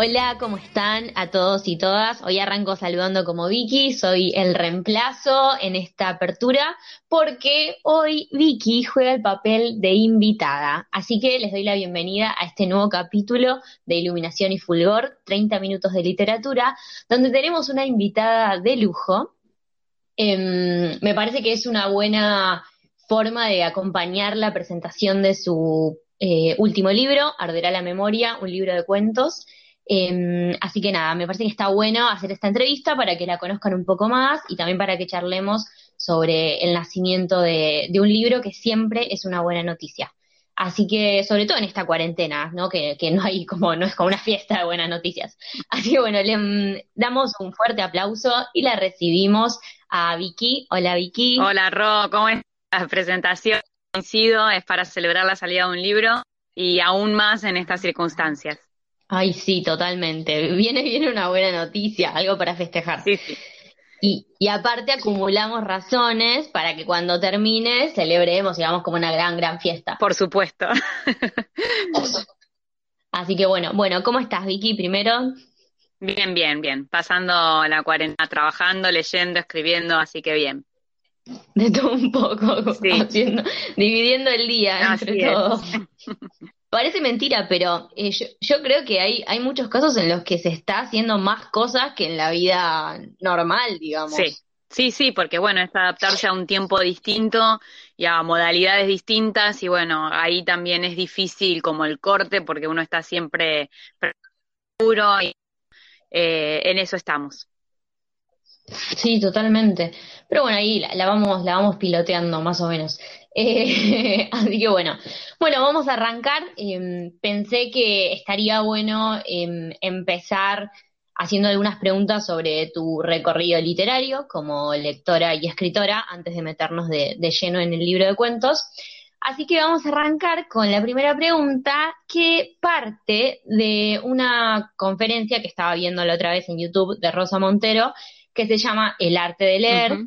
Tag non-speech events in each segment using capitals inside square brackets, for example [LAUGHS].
Hola, ¿cómo están a todos y todas? Hoy arranco saludando como Vicky, soy el reemplazo en esta apertura porque hoy Vicky juega el papel de invitada. Así que les doy la bienvenida a este nuevo capítulo de Iluminación y Fulgor, 30 minutos de literatura, donde tenemos una invitada de lujo. Em, me parece que es una buena forma de acompañar la presentación de su eh, último libro, Arderá la Memoria, un libro de cuentos. Em, así que nada, me parece que está bueno hacer esta entrevista para que la conozcan un poco más y también para que charlemos sobre el nacimiento de, un libro que siempre es una buena noticia. Así que, sobre todo en esta cuarentena, ¿no? Que, no hay como, no es como una fiesta de buenas noticias. Así que bueno, le mm, damos un fuerte aplauso y la recibimos a Vicky. Hola Vicky. Hola Ro, ¿cómo es? La presentación es para celebrar la salida de un libro y aún más en estas circunstancias. Ay, sí, totalmente. [LAUGHS] Viene, viene una buena noticia, algo para festejar. Sí, sí. Y, y aparte acumulamos razones para que cuando termine celebremos, digamos, como una gran, gran fiesta. Por supuesto. [LAUGHS] Así que bueno, bueno, ¿cómo estás, Vicky? Primero. Bien, bien, bien. Pasando la cuarentena, trabajando, leyendo, escribiendo, así que bien. De todo un poco, sí. [LAUGHS] haciendo, dividiendo el día entre todos. Parece mentira, pero eh, yo, creo que hay, hay muchos casos en los que se está haciendo más cosas que en la vida normal, digamos. Sí, sí, sí, porque bueno, es adaptarse a un tiempo distinto y a modalidades distintas y bueno, ahí también es difícil como el corte porque uno está siempre seguro y eh, en eso estamos. Sí, totalmente. Pero bueno, ahí la, vamos, la vamos piloteando más o menos. Eh, [LAUGHS] así que bueno, bueno, vamos a arrancar. Em, pensé que estaría bueno em, empezar haciendo algunas preguntas sobre tu recorrido literario como lectora y escritora antes de meternos de, de lleno en el libro de cuentos. Así que vamos a arrancar con la primera pregunta que parte de una conferencia que estaba viendo la otra vez en YouTube de Rosa Montero, que se llama El arte de leer.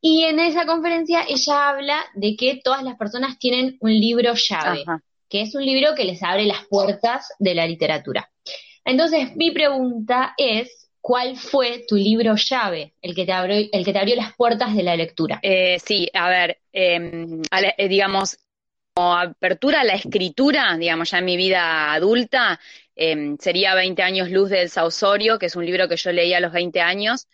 Y en esa conferencia ella habla de que todas las personas tienen un libro llave, que es un libro que les abre las puertas de la literatura. Entonces, mi pregunta es, ¿cuál fue tu libro llave, el que te abrió, el que te abrió las puertas de la lectura? Eh, sí, a ver, em, eh, digamos, como apertura a la escritura, digamos, ya en mi vida adulta, em, sería 20 años luz del Sausorio, que es un libro que yo leí a los 20 años,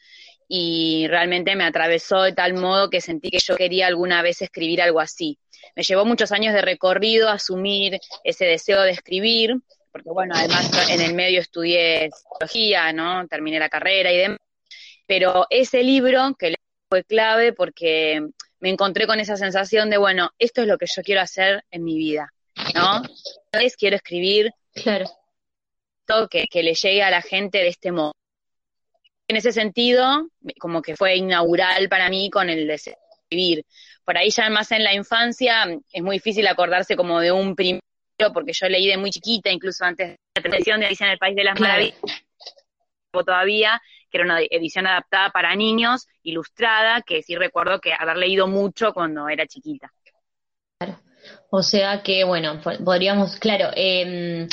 y realmente me atravesó de tal modo que sentí que yo quería alguna vez escribir algo así. Me llevó muchos años de recorrido asumir ese deseo de escribir, porque bueno, además en el medio estudié psicología, ¿no? Terminé la carrera y demás. Pero ese libro que fue clave porque me encontré con esa sensación de, bueno, esto es lo que yo quiero hacer en mi vida, ¿no? Entonces quiero escribir claro. todo que, que le llegue a la gente de este modo en ese sentido, como que fue inaugural para mí con el de escribir. Por ahí ya más en la infancia es muy difícil acordarse como de un primero, porque yo leí de muy chiquita, incluso antes de la televisión de Alicia en el País de las Maravillas, todavía, que era una edición adaptada para niños, ilustrada, que sí recuerdo que haber leído mucho cuando era chiquita. O sea que, bueno, podríamos, claro, eh,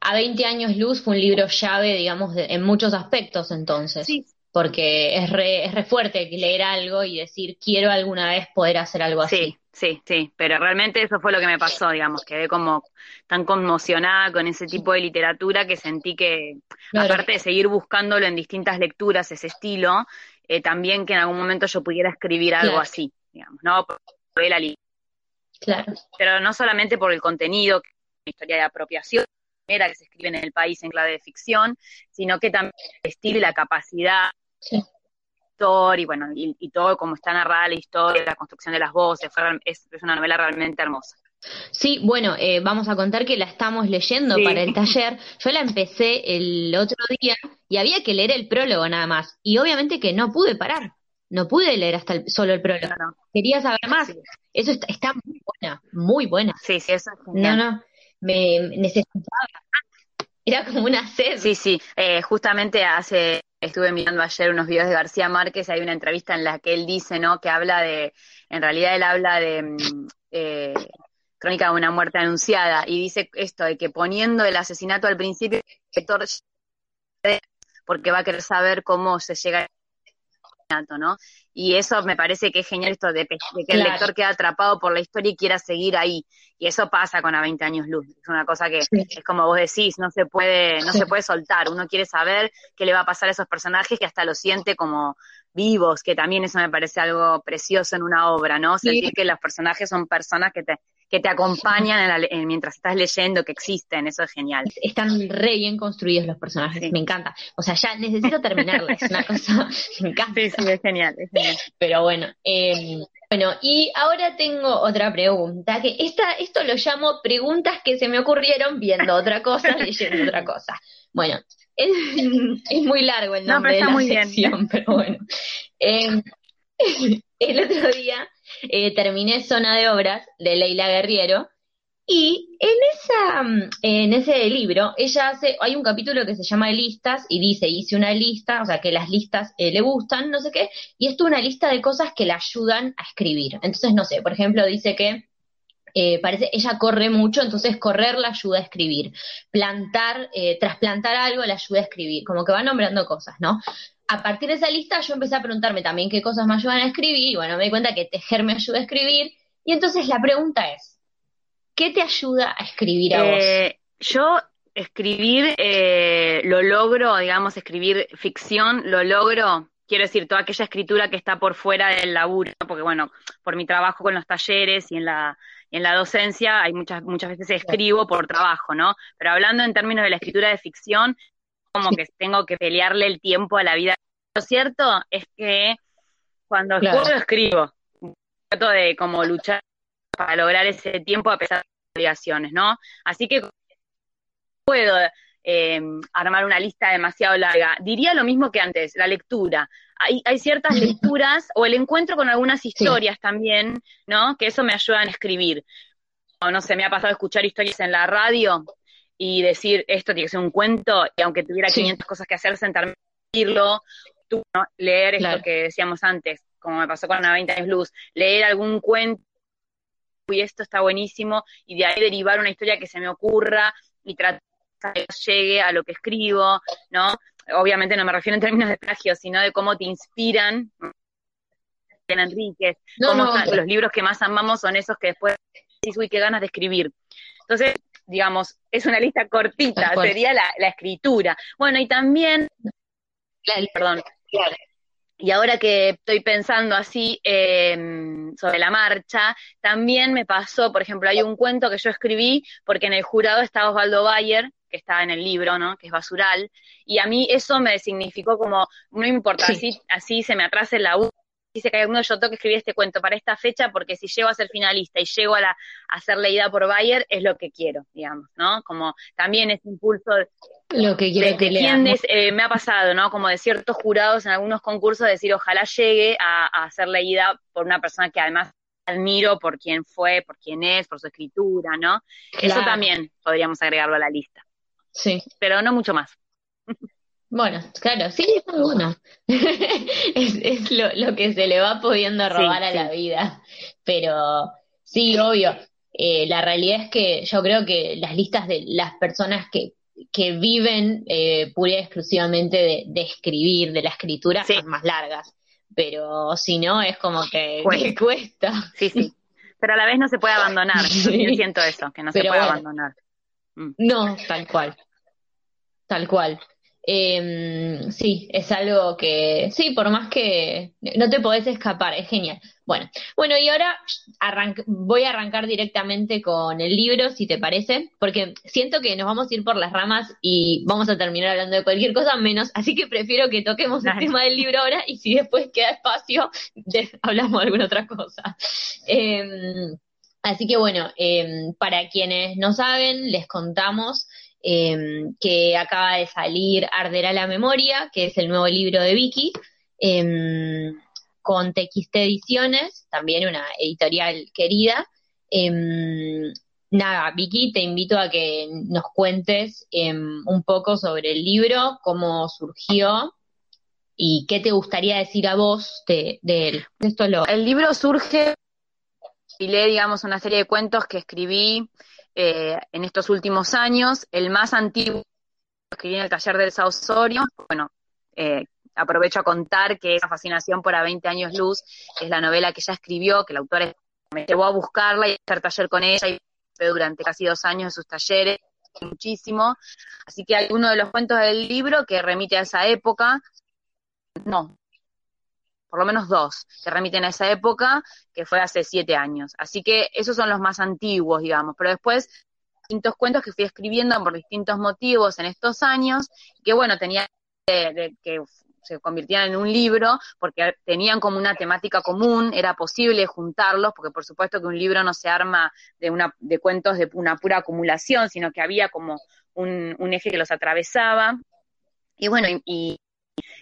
a 20 años luz fue un libro llave, digamos, en muchos aspectos entonces. Sí. Porque es re, es re fuerte leer algo y decir, quiero alguna vez poder hacer algo así. Sí, sí, sí, pero realmente eso fue lo que me pasó, digamos, quedé como tan conmocionada con ese tipo de literatura que sentí que, aparte de seguir buscándolo en distintas lecturas, ese estilo, eh, también que en algún momento yo pudiera escribir algo así, digamos, ¿no? La Claro. Pero no solamente por el contenido, una historia de apropiación, que se escribe en el país en clave de ficción, sino que también el estilo y la capacidad y bueno, y, todo como está narrada la historia, la construcción de las voces, es, una novela realmente hermosa. Sí, bueno, eh, vamos a contar que la estamos leyendo para el [LAUGHS] taller. Yo la empecé el otro día y había que leer el prólogo nada más. Y obviamente que no pude parar. No pude leer hasta solo el prólogo. Quería saber más. Eso está, muy buena, muy buena. Sí, sí, eso es No, no, me necesitaba. Era como una sed. Sí, sí. Eh, justamente hace, estuve mirando ayer unos videos de García Márquez, hay una entrevista en la que él dice, ¿no? Que habla de, en realidad él habla de mm, eh, Crónica de una muerte anunciada y dice esto de que poniendo el asesinato al principio, porque va a querer saber cómo se llega al asesinato, ¿no? Y eso me parece que es genial esto de, que el lector queda atrapado por la historia y quiera seguir ahí. Y eso pasa con A 20 años luz. Es una cosa que es como vos decís, no se puede, no se puede soltar. Uno quiere saber qué le va a pasar a esos personajes que hasta lo siente como vivos, que también eso me parece algo precioso en una obra, ¿no? Sentir que los personajes son personas que te, que te acompañan mientras estás leyendo, que existen, eso es genial. Están re bien construidos los personajes, me encanta. O sea, ya necesito terminarla, es [LAUGHS] una cosa, me encanta. Sí, sí, es genial, es genial. Pero bueno, eh, bueno, y ahora tengo otra pregunta, que esta, esto lo llamo preguntas que se me ocurrieron viendo otra cosa, [LAUGHS] leyendo otra cosa. Bueno, es, [LAUGHS] muy largo el nombre de la sección, [LAUGHS] pero bueno. Eh, el otro día eh, terminé Zona de Obras de Leila Guerriero y en esa en ese libro ella hace hay un capítulo que se llama listas y dice hice una lista o sea que las listas eh, le gustan no sé qué y esto es una lista de cosas que le ayudan a escribir entonces no sé por ejemplo dice que eh, parece, ella corre mucho, entonces correr la ayuda a escribir. Plantar, eh, trasplantar algo la ayuda a escribir, como que va nombrando cosas, ¿no? A partir de esa lista yo empecé a preguntarme también qué cosas me ayudan a escribir, y bueno, me di cuenta que tejer me ayuda a escribir, y entonces la pregunta es, ¿qué te ayuda a escribir a vos? Eh, yo escribir eh, lo logro, digamos, escribir ficción, lo logro quiero decir, toda aquella escritura que está por fuera del laburo, porque bueno, por mi trabajo con los talleres y en la en la docencia hay muchas, muchas veces escribo por trabajo, ¿no? Pero hablando en términos de la escritura de ficción, como que tengo que pelearle el tiempo a la vida. Lo cierto es que cuando escribo, escribo. Trato de como luchar para lograr ese tiempo a pesar de las obligaciones, ¿no? Así que puedo eh, armar una lista demasiado larga. Diría lo mismo que antes, la lectura hay, hay ciertas lecturas o el encuentro con algunas historias también, ¿no? Que eso me ayuda a escribir. O no sé, me ha pasado escuchar historias en la radio y decir, esto tiene que ser un cuento, y aunque tuviera 500 cosas que hacer, sentarme a decirlo, tú, leer esto que decíamos antes, como me pasó con la 20 años luz, leer algún cuento, y esto está buenísimo, y de ahí derivar una historia que se me ocurra y tratar que llegue a lo que escribo, ¿no? obviamente no me refiero en términos de plagio, sino de cómo te inspiran. En Enríquez, los libros que más amamos son esos que después decís, uy, qué ganas de escribir. Entonces, digamos, es una lista cortita, sería la, escritura. Bueno, y también, perdón, y ahora que estoy pensando así em, sobre la marcha, también me pasó, por ejemplo, hay un cuento que yo escribí porque en el jurado estaba Osvaldo Bayer, que está en el libro, ¿no? Que es basural. Y a mí eso me significó como, no importa, así, así se me atrase la U, dice que uno yo tengo que escribir este cuento para esta fecha porque si llego a ser finalista y llego a, la, a ser leída por Bayer es lo que quiero, digamos, ¿no? Como también ese impulso lo que quiero que eh, me ha pasado, ¿no? Como de ciertos jurados en algunos concursos decir ojalá llegue a, ser leída por una persona que además admiro por quién fue, por quién es, por su escritura, ¿no? Eso también podríamos agregarlo a la lista. Sí. Pero no mucho más. Bueno, claro, sí, es muy bueno. [LAUGHS] es, es lo, lo, que se le va pudiendo robar a la vida. Pero sí, obvio. Eh, la realidad es que yo creo que las listas de las personas que, que viven eh, pura y exclusivamente de, de, escribir, de la escritura, son más largas. Pero si no, es como que [LAUGHS] cuesta. Sí, sí. Pero a la vez no se puede abandonar. [LAUGHS] Yo siento eso, que no se puede abandonar. Mm. No, tal cual. Tal cual. Eh, sí, es algo que, sí, por más que no te podés escapar, es genial. Bueno, bueno, y ahora voy a arrancar directamente con el libro, si te parece, porque siento que nos vamos a ir por las ramas y vamos a terminar hablando de cualquier cosa menos, así que prefiero que toquemos el tema del libro ahora y si después queda espacio, hablamos de alguna otra cosa. Eh, Así que bueno, em, para quienes no saben, les contamos em, que acaba de salir Arderá la Memoria, que es el nuevo libro de Vicky, em, con TXT Ediciones, también una editorial querida. nada, Vicky, te invito a que nos cuentes un poco sobre el libro, cómo surgió y qué te gustaría decir a vos de, él. Esto. El libro surge lee, digamos, una serie de cuentos que escribí eh, en estos últimos años. El más antiguo que escribí en el taller del Sausorio. Bueno, eh, aprovecho a contar que esa fascinación por A 20 años luz es la novela que ella escribió, que la autora me llevó a buscarla y a hacer taller con ella y durante casi dos años de sus talleres muchísimo. Así que hay uno de los cuentos del libro que remite a esa época. No, por lo menos dos, que remiten a esa época, que fue hace siete años. Así que esos son los más antiguos, digamos. Pero después, distintos cuentos que fui escribiendo por distintos motivos en estos años, que bueno, tenía que se convirtieran en un libro, porque tenían como una temática común, era posible juntarlos, porque por supuesto que un libro no se arma de, una, de cuentos de una pura acumulación, sino que había como un, eje que los atravesaba. Y bueno,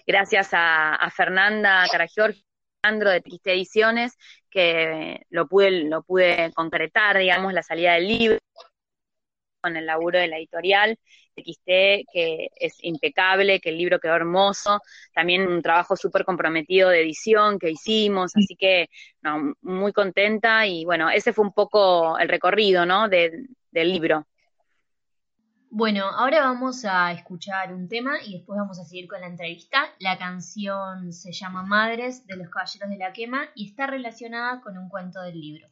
gracias a, Fernanda Caragior, Andro de Triste Ediciones, que lo pude, lo pude concretar, digamos, la salida del libro con el laburo de la editorial, XT, que es impecable, que el libro quedó hermoso, también un trabajo súper comprometido de edición que hicimos, así que muy contenta y bueno, ese fue un poco el recorrido, ¿no? del libro. Bueno, ahora vamos a escuchar un tema y después vamos a seguir con la entrevista. La canción se llama Madres de los Caballeros de la Quema y está relacionada con un cuento del libro.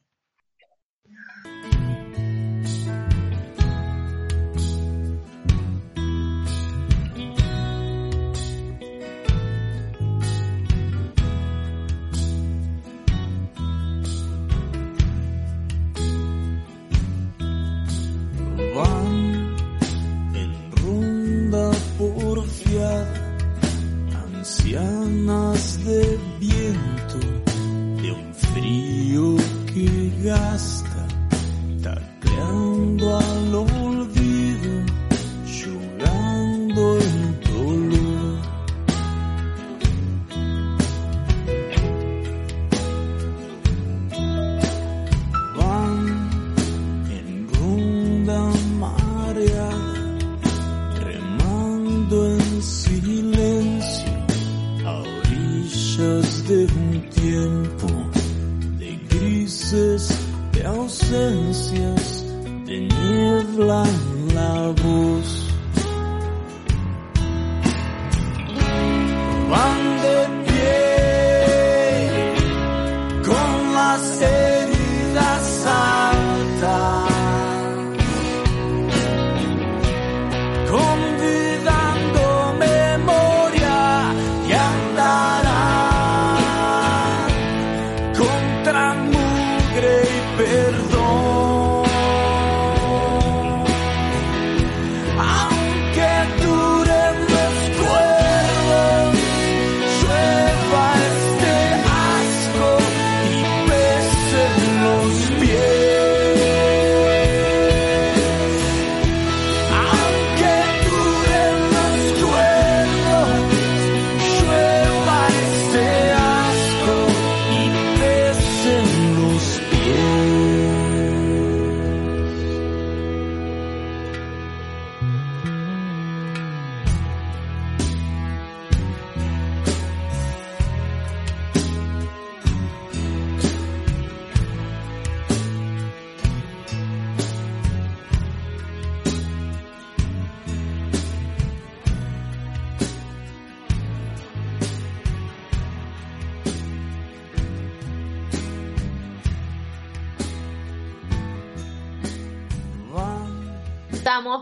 De viento, de un frío que gasta,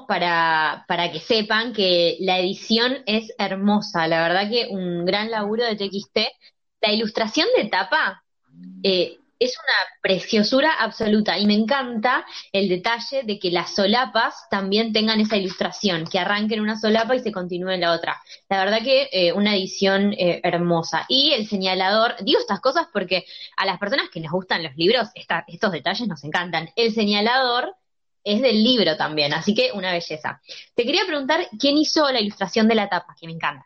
Para, para que sepan que la edición es hermosa, la verdad que un gran laburo de TXT. La ilustración de tapa eh, es una preciosura absoluta y me encanta el detalle de que las solapas también tengan esa ilustración, que arranquen una solapa y se continúe en la otra. La verdad que eh, una edición eh, hermosa. Y el señalador, digo estas cosas porque a las personas que nos gustan los libros, estos detalles nos encantan. El señalador es del libro también, así que una belleza. Te quería preguntar quién hizo la ilustración de la tapa, que me encanta.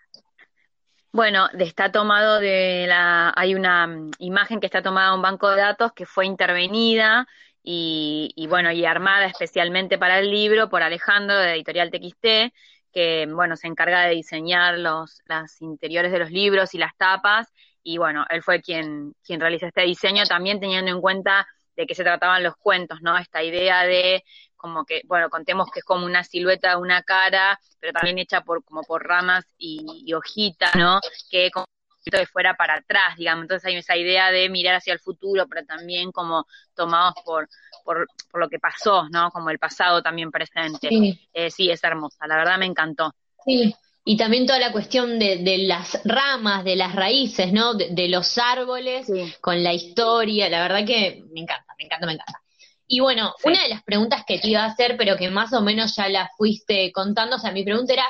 Bueno, está tomado de la, hay una mm, imagen que está tomada de un banco de datos que fue intervenida y, y, bueno, y armada especialmente para el libro por Alejandro de Editorial TXT, que bueno, se encarga de diseñar los, las interiores de los libros y las tapas, y bueno, él fue quien, quien realizó este diseño, también teniendo en cuenta de qué se trataban los cuentos, ¿no? Esta idea de como que, bueno, contemos que es como una silueta de una cara, pero también hecha por como por ramas y, hojitas, ¿no? Que como de fuera para atrás, digamos. Entonces hay esa idea de mirar hacia el futuro, pero también como tomados por, por, por lo que pasó, ¿no? Como el pasado también presente. Sí. Eh, sí, es hermosa, la verdad me encantó. Sí, y también toda la cuestión de, de las ramas, de las raíces, ¿no? De, de los árboles, sí. con la historia, la verdad que me encanta, me encanta, me encanta. Y bueno, sí. una de las preguntas que te iba a hacer, pero que más o menos ya la fuiste contando, o sea, mi pregunta era,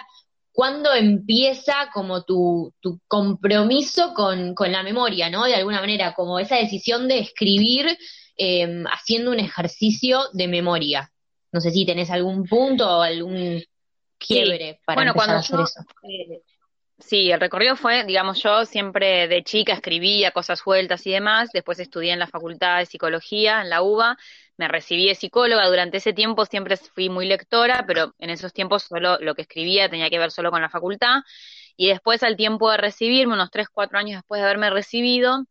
¿cuándo empieza como tu, tu compromiso con, con, la memoria, ¿no? De alguna manera, como esa decisión de escribir eh, haciendo un ejercicio de memoria. No sé si tenés algún punto o algún quiebre sí. para bueno, empezar cuando a hacer yo, eso. Eh, Sí, el recorrido fue, digamos, yo siempre de chica escribía cosas sueltas y demás, después estudié en la Facultad de Psicología, en la UBA, me recibí de psicóloga, durante ese tiempo siempre fui muy lectora, pero en esos tiempos solo lo que escribía tenía que ver solo con la facultad, y después al tiempo de recibirme, unos tres, cuatro años después de haberme recibido,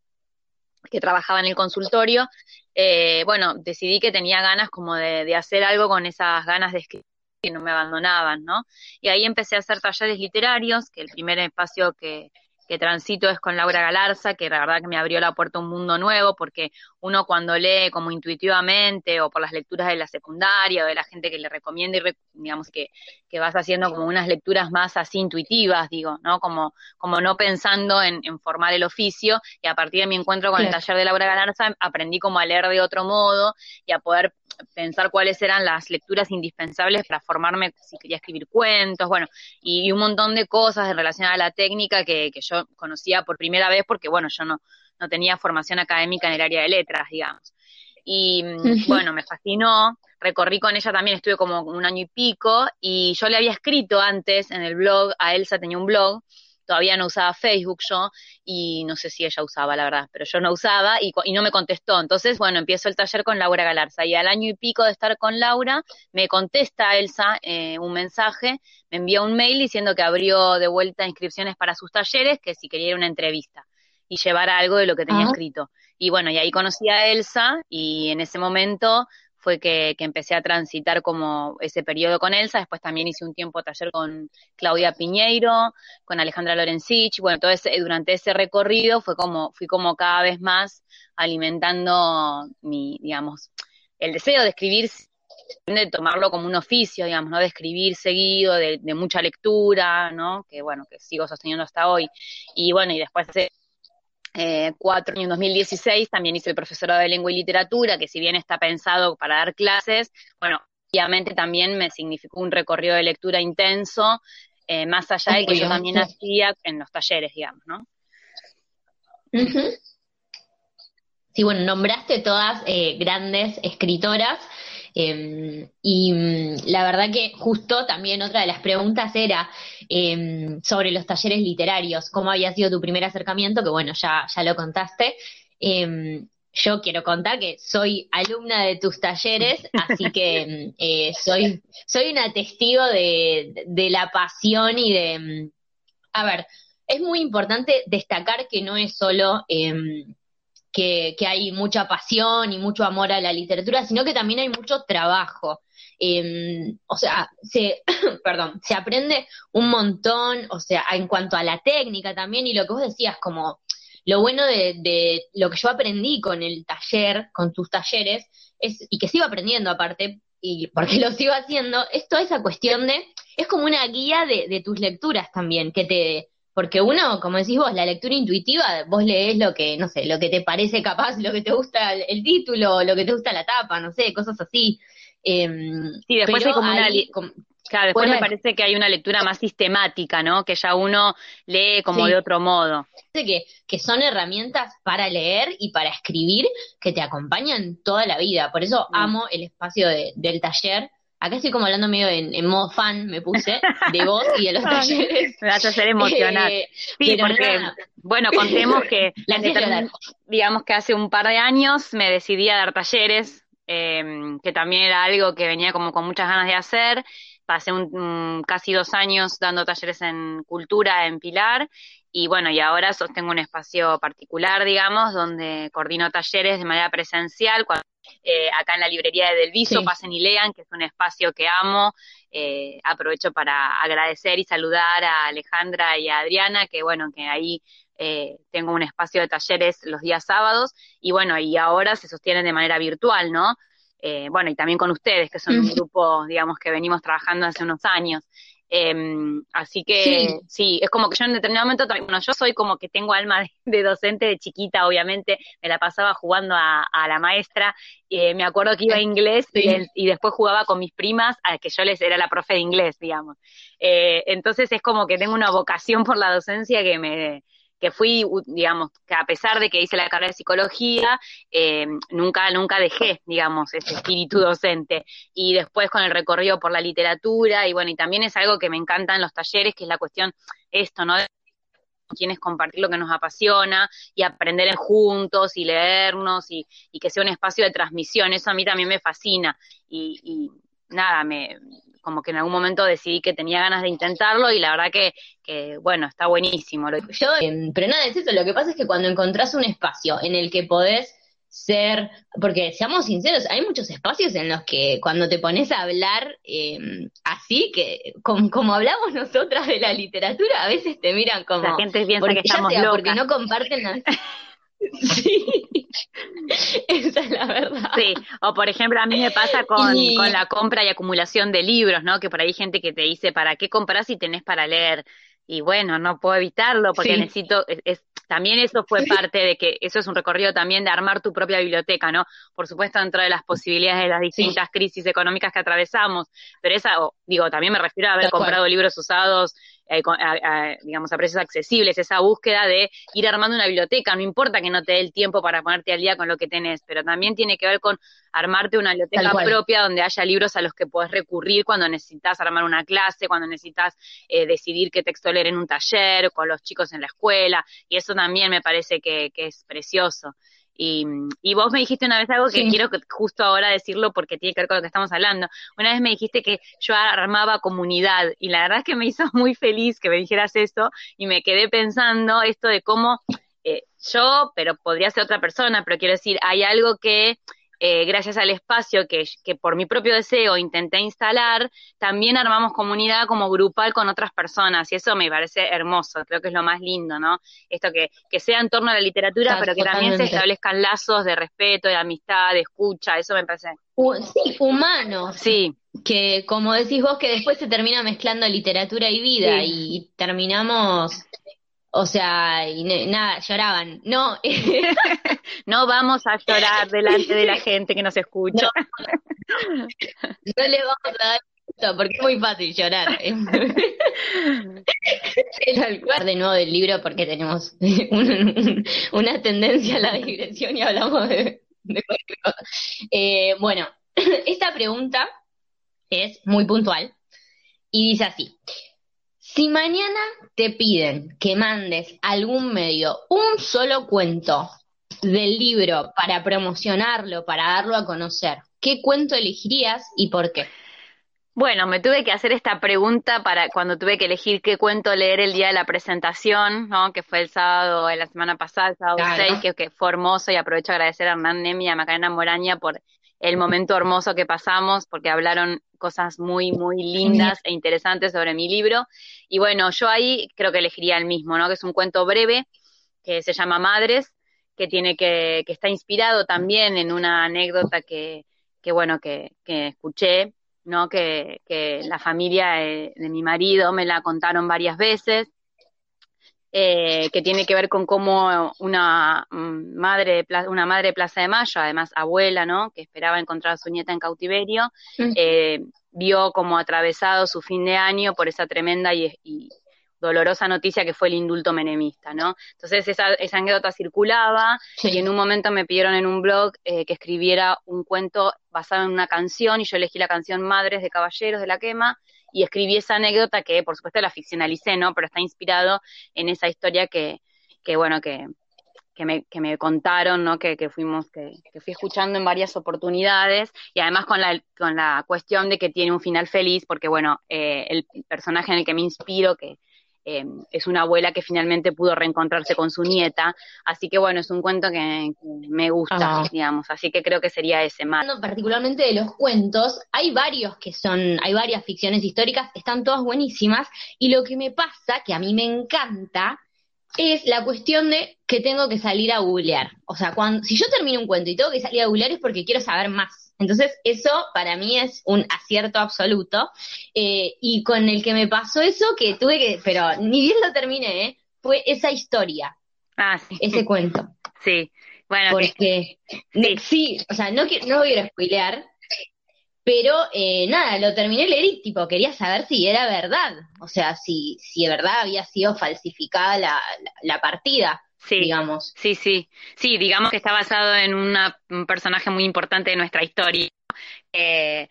que trabajaba en el consultorio, eh, bueno, decidí que tenía ganas como de, de hacer algo con esas ganas de escribir que no me abandonaban, ¿no? Y ahí empecé a hacer talleres literarios, que el primer espacio que, que transito es con Laura Galarza, que la verdad que me abrió la puerta a un mundo nuevo, porque uno cuando lee como intuitivamente o por las lecturas de la secundaria o de la gente que le recomienda y re, digamos que, que vas haciendo como unas lecturas más así intuitivas, digo, ¿no? Como, como no pensando en, en formar el oficio y a partir de mi encuentro con el taller de Laura Galarza aprendí como a leer de otro modo y a poder pensar cuáles eran las lecturas indispensables para formarme si quería escribir cuentos, bueno, y, y un montón de cosas en relación a la técnica que, que yo conocía por primera vez porque, bueno, yo no, no tenía formación académica en el área de letras, digamos. Y bueno, me fascinó, recorrí con ella también, estuve como un año y pico, y yo le había escrito antes en el blog, a Elsa tenía un blog, todavía no usaba Facebook yo, y no sé si ella usaba, la verdad, pero yo no usaba y, y, no me contestó. Entonces, bueno, empiezo el taller con Laura Galarza y al año y pico de estar con Laura, me contesta Elsa eh, un mensaje, me envía un mail diciendo que abrió de vuelta inscripciones para sus talleres, que si quería ir una entrevista y llevar algo de lo que tenía escrito. Y bueno, y ahí conocí a Elsa y en ese momento fue que, que, empecé a transitar como ese periodo con Elsa, después también hice un tiempo taller con Claudia Piñeiro, con Alejandra Lorenzich, bueno, todo durante ese recorrido fue como, fui como cada vez más alimentando mi, digamos, el deseo de escribir, de tomarlo como un oficio, digamos, ¿no? De escribir seguido, de, de mucha lectura, ¿no? Que bueno, que sigo sosteniendo hasta hoy. Y bueno, y después eh, cuatro años, en 2016, también hice el profesorado de lengua y literatura, que si bien está pensado para dar clases, bueno, obviamente también me significó un recorrido de lectura intenso, eh, más allá del que yo también hacía en los talleres, digamos, ¿no? Uh -huh. Sí, bueno, nombraste todas eh, grandes escritoras. Eh, y mm, la verdad que justo también otra de las preguntas era eh, sobre los talleres literarios, cómo había sido tu primer acercamiento, que bueno, ya, ya lo contaste. Eh, yo quiero contar que soy alumna de tus talleres, así que eh, soy, soy una testigo de, de la pasión y de... A ver, es muy importante destacar que no es solo que, que, hay mucha pasión y mucho amor a la literatura, sino que también hay mucho trabajo. Eh, o sea, se, [COUGHS] perdón, se aprende un montón, o sea, en cuanto a la técnica también, y lo que vos decías, como lo bueno de, de lo que yo aprendí con el taller, con tus talleres, es, y que sigo aprendiendo aparte, y porque [LAUGHS] lo sigo haciendo, es toda esa cuestión de, es como una guía de tus lecturas también, que te, porque uno, como decís vos, la lectura intuitiva, vos lees lo que, no sé, lo que te parece capaz, lo que te gusta el, el título, lo que te gusta la tapa, no sé, cosas así. Em, Sí, después hay como una Claro, después me parece que hay una lectura más sistemática, ¿no? Que ya uno lee como Sí. de otro modo. que, que son herramientas para leer y para escribir que te acompañan toda la vida. Por eso Mm. amo el espacio de- del taller. Acá estoy como hablando medio en, en modo fan, me puse, de vos y de los Ay, [LAUGHS] talleres. Me vas a hacer emocionar. Eh, Sí, porque, bueno, contemos que, [LAUGHS] La determin- digamos que hace un par de años me decidí a dar talleres, eh, que también era algo que venía como con muchas ganas de hacer. Pasé un, casi dos años dando talleres en cultura en Pilar y bueno, y ahora sostengo un espacio particular, digamos, donde coordino talleres de manera presencial. Cuando, eh, acá en la librería de Delviso, Sí. pasen y lean, que es un espacio que amo. Eh, aprovecho para agradecer y saludar a Alejandra y a Adriana, que bueno, que ahí eh, tengo un espacio de talleres los días sábados y bueno, y ahora se sostienen de manera virtual, ¿no? Eh, bueno, y también con ustedes, que son un grupo, digamos, que venimos trabajando hace unos años. Em, así que Sí. sí. es como que yo en determinado momento, bueno, yo soy como que tengo alma de, de docente de chiquita, obviamente, me la pasaba jugando a, a la maestra, eh, me acuerdo que iba a inglés y, Sí. y después jugaba con mis primas, a que yo les era la profe de inglés, digamos. Eh, entonces es como que tengo una vocación por la docencia que me que fui, digamos, que a pesar de que hice la carrera de psicología, eh, nunca, nunca dejé, digamos, ese espíritu docente. Y después con el recorrido por la literatura, y bueno, y también es algo que me encanta en los talleres, que es la cuestión, esto, ¿no? Quienes compartir lo que nos apasiona y aprender en juntos y leernos y, y que sea un espacio de transmisión. Eso a mí también me fascina. Y, y nada, me como que en algún momento decidí que tenía ganas de intentarlo y la verdad que, que bueno, está buenísimo. Yo, eh, pero nada, es eso. Lo que pasa es que cuando encontrás un espacio en el que podés ser, porque seamos sinceros, hay muchos espacios en los que cuando te pones a hablar eh, así, que como, como hablamos nosotras de la literatura, a veces te miran como... La gente piensa porque, que ya estamos sea locas. porque no comparten la... [LAUGHS] [LAUGHS] sí, la verdad. Sí, o por ejemplo, a mí me pasa con, Y- con la compra y acumulación de libros, ¿no? Que por ahí hay gente que te dice, ¿para qué compras si tenés para leer? Y bueno, no puedo evitarlo porque Sí. necesito, es, es- también eso fue parte de que, eso es un recorrido también de armar tu propia biblioteca, ¿no? Por supuesto, dentro de las posibilidades de las distintas crisis económicas que atravesamos, pero esa, o, digo, también me refiero a haber Tal cual. comprado libros usados, eh, con- a- a- digamos, a precios accesibles, esa búsqueda de ir armando una biblioteca, no importa que no te dé el tiempo para ponerte al día con lo que tenés, pero también tiene que ver con armarte una biblioteca propia donde haya libros a los que podés recurrir cuando necesitas armar una clase, cuando necesitas eh, decidir qué texto leer en un taller, con los chicos en la escuela, y eso también me parece que, que es precioso. Y, y vos me dijiste una vez algo que Sí. quiero que- justo ahora decirlo porque tiene que ver con lo que estamos hablando. Una vez me dijiste que yo armaba comunidad y la verdad es que me hizo [LAUGHS] muy feliz que me dijeras eso y me quedé pensando esto de cómo eh, yo, pero podría ser otra persona, pero quiero decir, hay algo que eh, gracias al espacio que, que por mi propio deseo intenté instalar, también armamos comunidad como grupal con otras personas y eso me parece hermoso, creo que es lo más lindo, ¿no? Esto que, que sea en torno a la literatura, Tal- pero que también se establezcan lazos de respeto, de amistad, de escucha, eso me parece. U- sí, humanos. Sí, que como decís vos que después se termina mezclando literatura y vida Sí. y terminamos, o sea, y nada, lloraban. No, [LAUGHS] no vamos a llorar delante de la gente que nos escucha. no le vamos a dar gusto porque es muy fácil llorar. [LAUGHS] Tal cual. De nuevo del libro porque tenemos un- [LAUGHS] un- una tendencia a la digresión y hablamos de, de cualquier cosa. Eh, bueno, [CLEARS THROAT] esta pregunta es muy puntual y dice así. Si mañana te piden que mandes a algún medio un solo cuento del libro para promocionarlo, para darlo a conocer, ¿qué cuento elegirías y por qué? Bueno, me tuve que hacer esta pregunta para cuando tuve que elegir qué cuento leer el día de la presentación, ¿no? Que fue el sábado de la semana pasada, el sábado Claro. 6, que, que fue hermoso y aprovecho a agradecer a Hernán Nemi y a Macarena Moraña por el momento hermoso que pasamos, porque hablaron cosas muy, muy lindas e interesantes sobre mi libro. Y bueno, yo ahí creo que elegiría el mismo, ¿no? Que es un cuento breve que se llama Madres, que tiene que, que está inspirado también en una anécdota que, que bueno, que, que escuché ¿no? Que, que la familia de, de, mi marido me la contaron varias veces. Eh, que tiene que ver con cómo una madre, de Pla- una madre de Plaza de Mayo, además abuela, ¿no? Que esperaba encontrar a su nieta en cautiverio, Mm. eh, vio como atravesado su fin de año por esa tremenda y, y dolorosa noticia que fue el indulto menemista, ¿no? Entonces esa, esa anécdota circulaba y en un momento me pidieron en un blog eh, que escribiera un cuento basado en una canción y yo elegí la canción Madres de Caballeros de la Quema y escribí esa anécdota que por supuesto la ficcionalicé, ¿no? Pero está inspirado en esa historia que, que bueno, que, que me, que me contaron, ¿no? Que, que fuimos, que, que fui escuchando en varias oportunidades y además con la, con la cuestión de que tiene un final feliz, porque bueno, eh, el personaje en el que me inspiro, que eh, es una abuela que finalmente pudo reencontrarse con su nieta, así que bueno, es un cuento que, que me gusta, Ah. digamos, así que creo que sería ese más. Hablando particularmente de los cuentos, hay varios que son, hay varias ficciones históricas, están todas buenísimas, y lo que me pasa, que a mí me encanta, es la cuestión de que tengo que salir a googlear. O sea, cuando, si yo termino un cuento y tengo que salir a googlear es porque quiero saber más. Entonces, eso para mí es un acierto absoluto. Eh, y con el que me pasó eso, que tuve que, pero ni bien lo terminé, ¿eh? fue esa historia, Ah, sí, ese cuento. sí. Bueno, que- Porque, sí, o sea, no, no quiero spoilear, pero eh, nada, lo terminé leer y tipo, quería saber si era verdad, o sea, si, si de verdad había sido falsificada la, la, la partida, sí. digamos. Sí, sí, sí, digamos que está basado en una- un personaje muy importante de nuestra historia. Eh,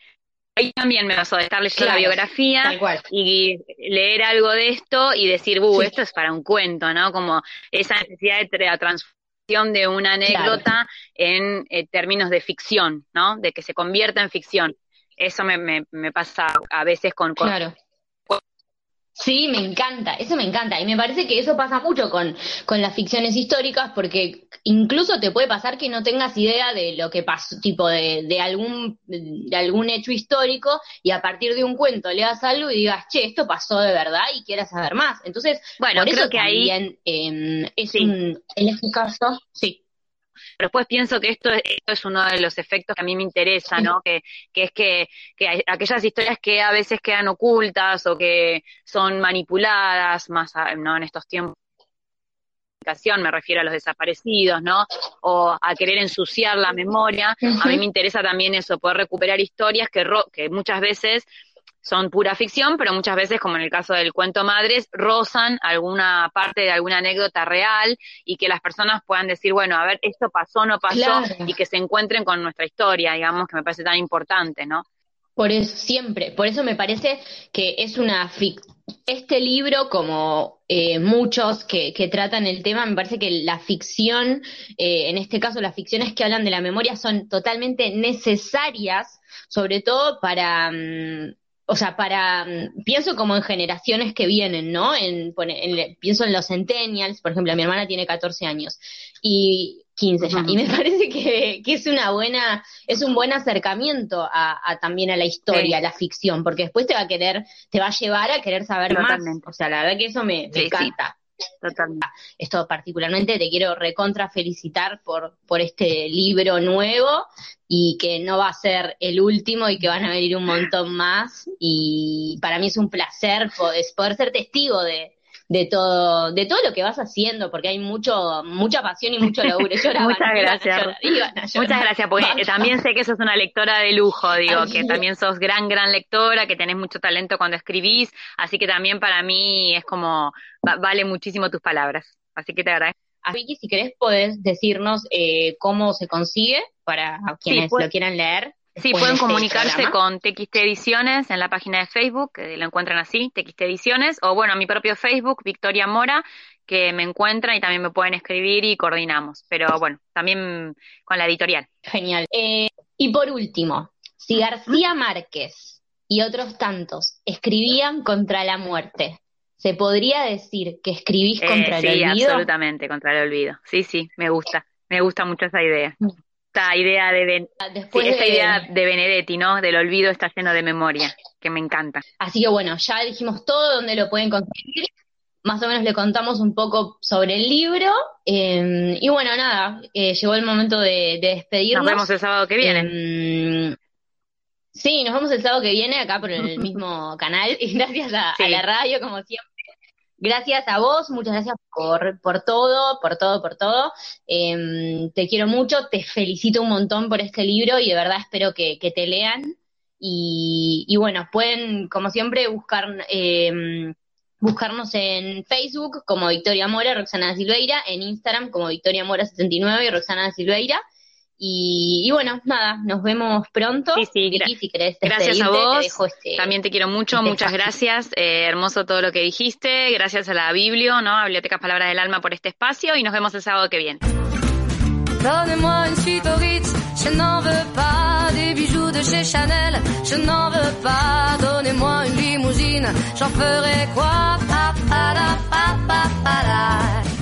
ahí también me pasó de estar leyendo la biografía y leer algo de esto y decir, uh, Sí. esto es para un cuento, ¿no? Como esa necesidad de tra- transformación de una anécdota en eh, términos de ficción, ¿no? De que se convierta en ficción. Eso me, me, me pasa a veces con, con- Claro. Sí, me encanta, eso me encanta. Y me parece que eso pasa mucho con, con las ficciones históricas, porque incluso te puede pasar que no tengas idea de lo que pasó, tipo de, de algún, de algún hecho histórico, y a partir de un cuento leas algo y digas, che, esto pasó de verdad y quieras saber más. Entonces, Bueno, por creo eso que ahí también eh, es Sí. un, en este caso, sí, Pero después pienso que esto, esto es uno de los efectos que a mí me interesa, ¿no? Que, que es que, que hay aquellas historias que a veces quedan ocultas o que son manipuladas, más a- ¿no? en estos tiempos de comunicación, me refiero a los desaparecidos, ¿no? O a querer ensuciar la memoria. A mí me interesa también eso, poder recuperar historias que, ro- que muchas veces son pura ficción, pero muchas veces, como en el caso del cuento Madres, rozan alguna parte de alguna anécdota real y que las personas puedan decir, bueno, a ver, esto pasó, no pasó, Claro. y que se encuentren con nuestra historia, digamos, que me parece tan importante, ¿no? Por eso, siempre, por eso me parece que es una fic este libro, como eh, muchos que, que tratan el tema, me parece que la ficción, eh, en este caso las ficciones que hablan de la memoria, son totalmente necesarias, sobre todo para, mm, o sea, para, mm, pienso como en generaciones que vienen, ¿no? En, en- pienso en los centennials, por ejemplo, mi hermana tiene 14 años y 15 ya, y me [LAUGHS] parece que, que es una buena, es un buen acercamiento a, a también a la historia, Sí. a la ficción, porque después te va a querer, te va a llevar a querer saber más. O sea, la verdad que eso me, me Sí, sí. Totalmente. Esto particularmente te quiero recontra felicitar por, por este libro nuevo y que no va a ser el último y que van a venir un montón más. Y para mí es un placer poder, poder ser testigo de, de todo, de todo lo que vas haciendo, porque hay mucho, mucha pasión y mucho laburo. Lloraban, [LAUGHS] Muchas gracias. llorar. Muchas gracias, porque también sé que sos una lectora de lujo, digo, Ay, que sí. también sos gran, gran lectora, que tenés mucho talento cuando escribís, así que también para mí es como, va- vale muchísimo tus palabras, así que te agradezco. A Vicky, si querés, podés decirnos eh, cómo se consigue para quienes pues- lo quieran leer. Sí, pueden de este comunicarse con TXT Ediciones en la página de Facebook, que lo encuentran así, TXT Ediciones, o bueno, mi propio Facebook, Victoria Mora, que me encuentran y también me pueden escribir y coordinamos, pero bueno, también con la editorial. Genial. Eh, y por último, si García Márquez y otros tantos escribían contra la muerte, ¿se podría decir que escribís Eh, contra sí, el olvido? absolutamente, contra el olvido. Sí, sí, me gusta, me gusta mucho esa idea. Esta idea de, Ben- sí, Después esta de- idea de Benedetti, ¿no? Del olvido está lleno de memoria, que me encanta. Así que bueno, ya dijimos todo donde lo pueden conseguir. Más o menos le contamos un poco sobre el libro. eh, y bueno, nada, eh, llegó el momento de, de despedirnos. Nos vemos el sábado que viene. Em, sí, nos vemos el sábado que viene acá por el [LAUGHS] mismo canal y gracias a, Sí. a la radio, como siempre, Gracias a vos, muchas gracias por, por todo, por todo, por todo. Em, te quiero mucho, te felicito un montón por este libro y de verdad espero que, que te lean. Y, y, bueno, pueden, como siempre, buscar, eh, buscarnos en Facebook como Victoria Mora, Roxana Silveira, en Instagram como Victoria Mora 79 y Roxana Silveira. Y, y, bueno, nada, nos vemos pronto. Sí, sí, Vicky, si querés gracias a vos. Te este, También te quiero mucho, este muchas espacio. gracias. Eh, hermoso todo lo que dijiste. Gracias a la Biblio, ¿no? A Bibliotecas Palabras del Alma por este espacio y nos vemos el sábado que viene. Donnez-moi une suite au Ritz, je n'en veux pas des bijoux de chez Chanel, je n'en veux pas. Donnez-moi une limousine, j'en ferai quoi pa, pa, la, pa, pa, pa, la.